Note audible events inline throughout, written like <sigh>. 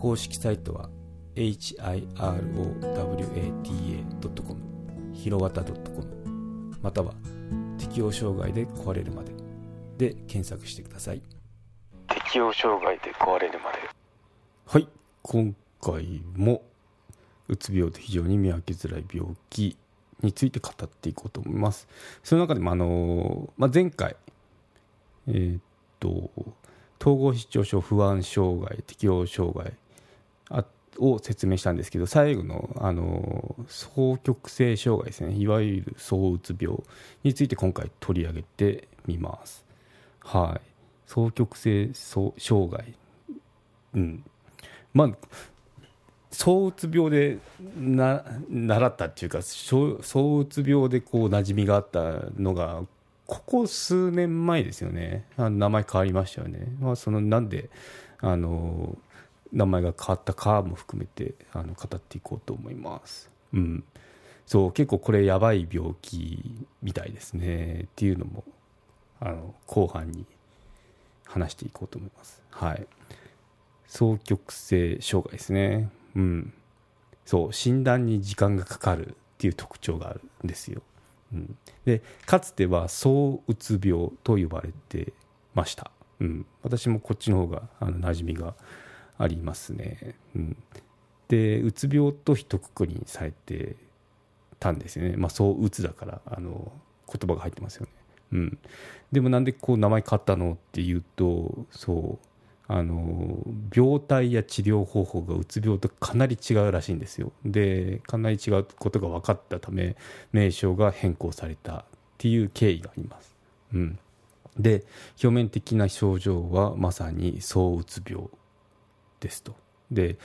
公式サイトは hirowata.com ひろわた .com または適応障害で壊れるまで。で検索してください。適応障害で壊れるまで。はい。今回もうつ病で非常に見分けづらい病気について語っていこうと思います。その中でもあの、まあ、前回えー、っと統合失調症不安障害適応障害あを説明したんですけど最後のあの双極性障害ですね。いわゆる躁うつ病について今回取り上げてみます。はい。双極性障害。うん。まあ躁うつ病でな習ったっていうか躁うつ病でこう馴染みがあったのがここ数年前ですよね。あ名前変わりましたよね、まあ、そのなんであの名前が変わったかも含めてあの語っていこうと思います。うん、そう結構これやばい病気みたいですねっていうのもあの後半に話していこうと思います。はい、双極性障害ですね。うん、そう診断に時間がかかるっていう特徴があるんですよ。うん、でかつては躁うつ病と呼ばれてました。うん、私もこっちの方があの馴染みがありますね。うん、でうつ病と一括りにされてたんですよね。まあそううつだからあの言葉が入ってますよね。うん、でもなんでこう名前変わったのっていうとそうあの病態や治療方法がうつ病とかなり違うらしいんですよ。でかなり違うことが分かったため名称が変更されたっていう経緯があります。うん、で表面的な症状はまさに躁うつ病ですと。で、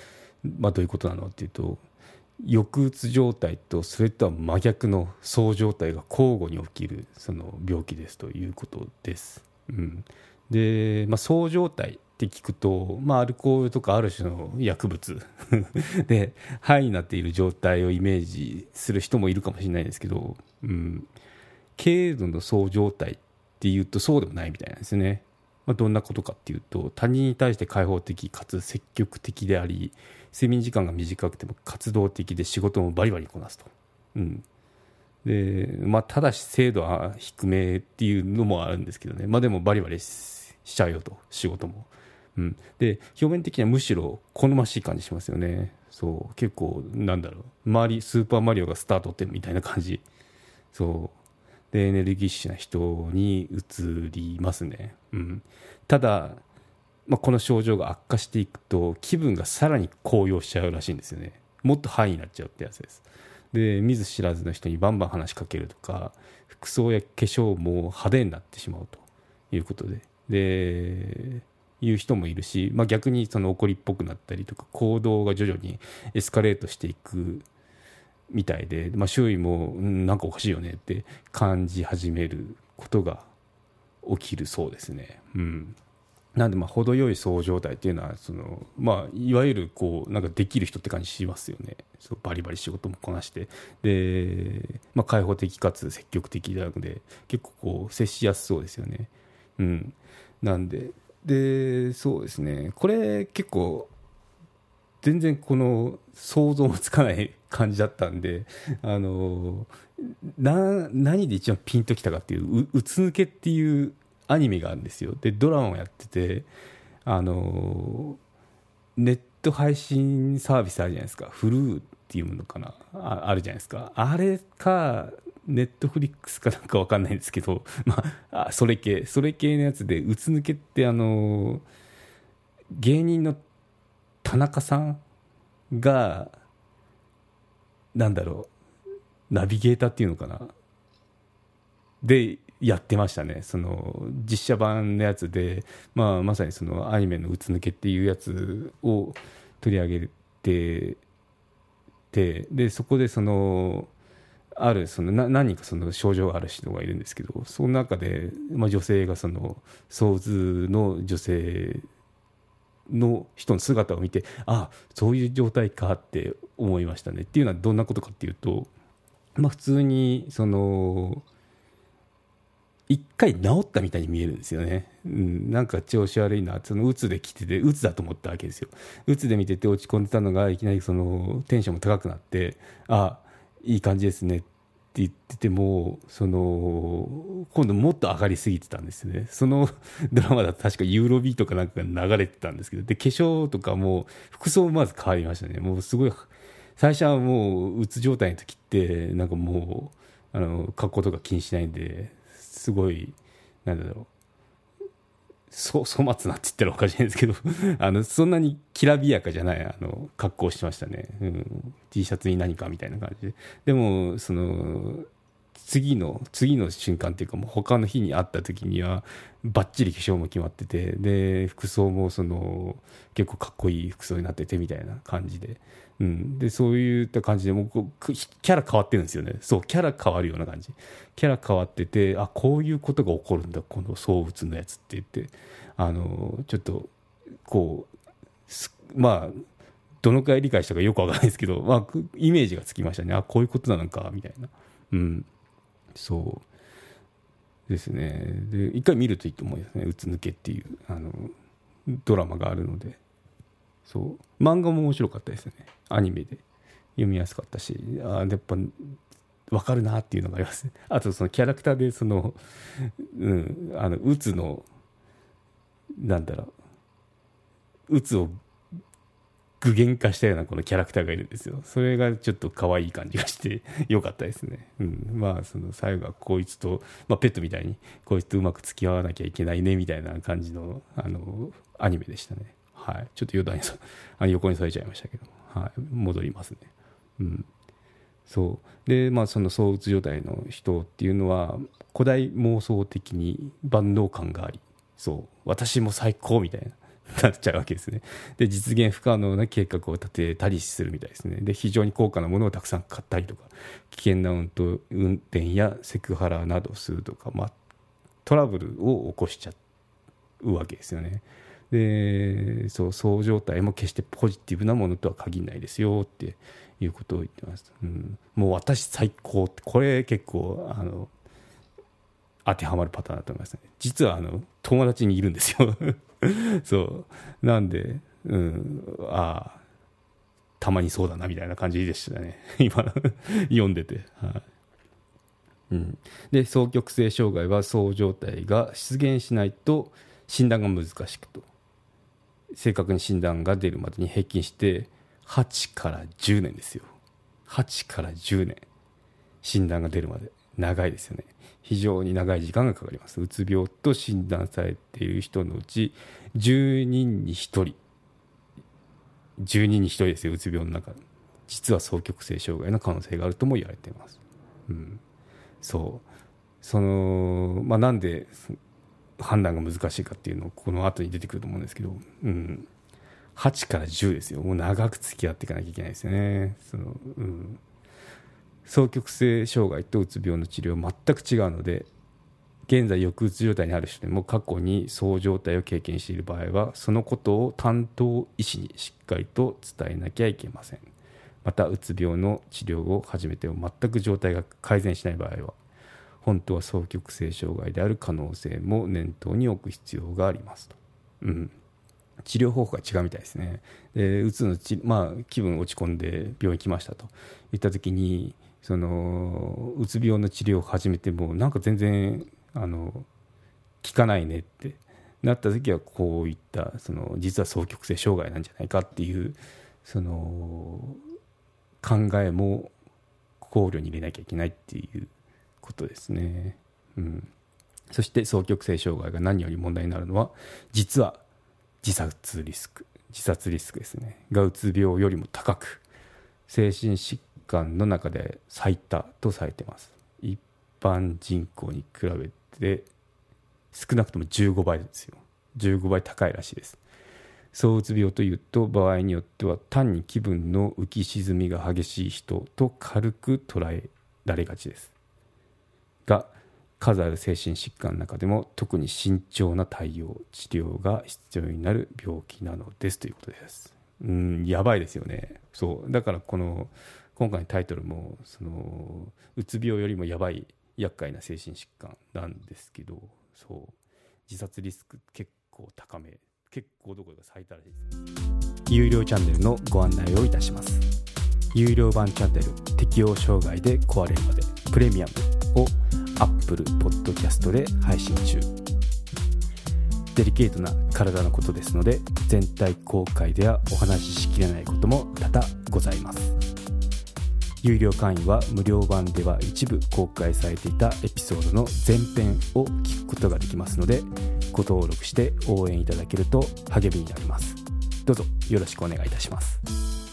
まあ、どういうことなのっていうと抑うつ状態とそれとは真逆のそう状態が交互に起きるその病気ですということです。うん、で、まあ、そう状態って聞くと、まあ、アルコールとかある種の薬物 <laughs> で肺になっている状態をイメージする人もいるかもしれないですけど、うん、軽度のそう状態っていうとそうでもないみたいなんですね。まあ、どんなことかっていうと他人に対して開放的かつ積極的であり睡眠時間が短くても活動的で仕事もバリバリこなすと。うん。でまあ、ただし精度は低めっていうのもあるんですけどね、まあ、でもバリバリしちゃうよと仕事も、うん、で表面的にはむしろ好ましい感じしますよね。そう。結構なんだろう。周りスーパーマリオがスタートってみたいな感じ。そう。でエネルギッシュな人に移りますね、うん、ただ、まあ、この症状が悪化していくと気分がさらに高揚しちゃうらしいんですよね。もっとハイになっちゃうってやつです。で見ず知らずの人にバンバン話しかけるとか服装や化粧も派手になってしまうということで。でいう人もいるし、まあ、逆にその怒りっぽくなったりとか行動が徐々にエスカレートしていくみたいで、まあ、周囲も、うん、なんかおかしいよねって感じ始めることが起きるそうですね。うん。なんでまあ程よいそう状態っていうのはその、まあ、いわゆるこうなんかできる人って感じしますよね。そうバリバリ仕事もこなして。で、まあ、開放的かつ積極的なので結構こう接しやすそうですよね。うん、なんででそうですね。これ結構全然この想像もつかない感じだったんで、あのな何で一番ピンときたかっていう「ううつ抜け」っていうアニメがあるんですよ。でドラマをやっててあのネット配信サービスあるじゃないですか。フルーっていうものかな。ああるじゃないですか。あれかネットフリックスかなんか分かんないんですけど、<laughs> まあ、それ系それ系のやつでうつ抜けってあの芸人の田中さんがなんだろうナビゲーターっていうのかな？でやってましたね。その実写版のやつで、まあ、まさにそのアニメの「うつ抜け」っていうやつを取り上げててでそこでそのあるそのな何人かその症状がある人がいるんですけどその中で、まあ、女性がその相図の女性の人の姿を見てああそういう状態かって思いましたね。っていうのはどんなことかっていうと、まあ、普通にその一回治ったみたいに見えるんですよね、うん、なんか調子悪いなそのうつで来ててうつだと思ったわけですよ。うつで見てて落ち込んでたのがいきなりそのテンションも高くなってああいい感じですねって言っててもその今度もっと上がりすぎてたんですね。その <laughs> ドラマだと確かユーロビーとかなんかが流れてたんですけどで化粧とかも服装もまず変わりましたね。もうすごい最初はもううつ状態の時ってなんかもうあの格好とか気にしないんですごいなんだろう。そう <laughs> 粗末なって言ったらおかしいんですけど <laughs> あのそんなにきらびやかじゃないあの格好してましたね、うん、T シャツに何かみたいな感じで。でもその次の次の瞬間っていうかもう他の日に会った時にはばっちり化粧も決まっててで服装もその結構かっこいい服装になっててみたいな感じで。うん、でそういった感じでもうキャラ変わってるんですよね。そうキャラ変わるような感じ。キャラ変わっててあこういうことが起こるんだこの躁うつのやつって言って。あのちょっとこうまあどのくらい理解したかよくわからないですけど、まあ、イメージがつきましたね。あこういうことなのかみたいな。うん。そうですね。で一回見るといいと思いますね「うつ抜け」っていうあのドラマがあるので。そう。漫画も面白かったですね。アニメで。読みやすかったし。あやっぱ分かるなっていうのがあります。あとそのキャラクターでそのうんあのうつのなんだろう。うつを具現化したようなこのキャラクターがいるんですよ。それがちょっと可愛い感じがして <laughs> よかったですね、うん、まあその最後はこいつと、まあ、ペットみたいにこいつとうまく付き合わなきゃいけないねみたいな感じのあのアニメでしたね。はい、ちょっと余談に <laughs> あ横にされちゃいましたけど、はい、戻りますね。うん、そう。でまあその躁うつ状態の人っていうのは古代妄想的に万能感がありそう。私も最高みたいな。<laughs> なっちゃうわけですね。で実現不可能な計画を立てたりするみたいですね。で非常に高価なものをたくさん買ったりとか危険な運転やセクハラなどするとか、まあ、トラブルを起こしちゃうわけですよね。でそうそう状態も決してポジティブなものとは限らないですよっていうことを言ってます、うん、もう私最高ってこれ結構あの当てはまるパターンだと思いますね。実はあの友達にいるんですよ。<laughs> そう。なんで、うん、ああたまにそうだなみたいな感じでしたね。<laughs> 今読んでて。はい。うん、で双極性障害はそう状態が出現しないと診断が難しくと。正確に診断が出るまでに平均して8から10年ですよ。8から10年。診断が出るまで。長いですよね。非常に長い時間がかかります。うつ病と診断されている人のうち10人に1人。10人に1人ですようつ病の中。実は双極性障害の可能性があるとも言われています、うん、そう。そのまあなんで判断が難しいかっていうのをこの後に出てくると思うんですけど、うん、8から10ですよ。もう長く付き合っていかなきゃいけないですよね。その、うん、双極性障害とうつ病の治療は全く違うので現在抑うつ状態にある人でも過去にそう状態を経験している場合はそのことを担当医師にしっかりと伝えなきゃいけませんまたうつ病の治療を始めても全く状態が改善しない場合は本当は双極性障害である可能性も念頭に置く必要がありますと。うん治療方法が違うみたいですね。でうつのち、まあ、気分落ち込んで病院来ましたと言った時にそのうつ病の治療を始めてもなんか全然あの効かないねってなった時はこういったその実は双極性障害なんじゃないかっていうその考えも考慮に入れなきゃいけないっていうことですね。うん、そして双極性障害が何より問題になるのは実は自殺リスク自殺リスクですねがうつ病よりも高く精神疾患の中で最多とされてます。一般人口に比べて少なくとも15倍ですよ。15倍高いらしいです。躁うつ病というと場合によっては単に気分の浮き沈みが激しい人と軽く捉えられがちです。が数ある精神疾患の中でも特に慎重な対応治療が必要になる病気なのですということです。うんやばいですよね。そう。だからこの今回のタイトルもそのうつ病よりもやばい厄介な精神疾患なんですけどそう。自殺リスク結構高め。結構どころか最多らしいです有料チャンネルのご案内をいたします。有料版チャンネル適応障害で壊れるまでプレミアムを Apple Podcast で配信中。デリケートな体のことですので全体公開ではお話ししきれないことも多々ございます。有料会員は無料版では一部公開されていたエピソードの前編を聞くことができますのでご登録して応援いただけると励みになります。どうぞよろしくお願いいたします。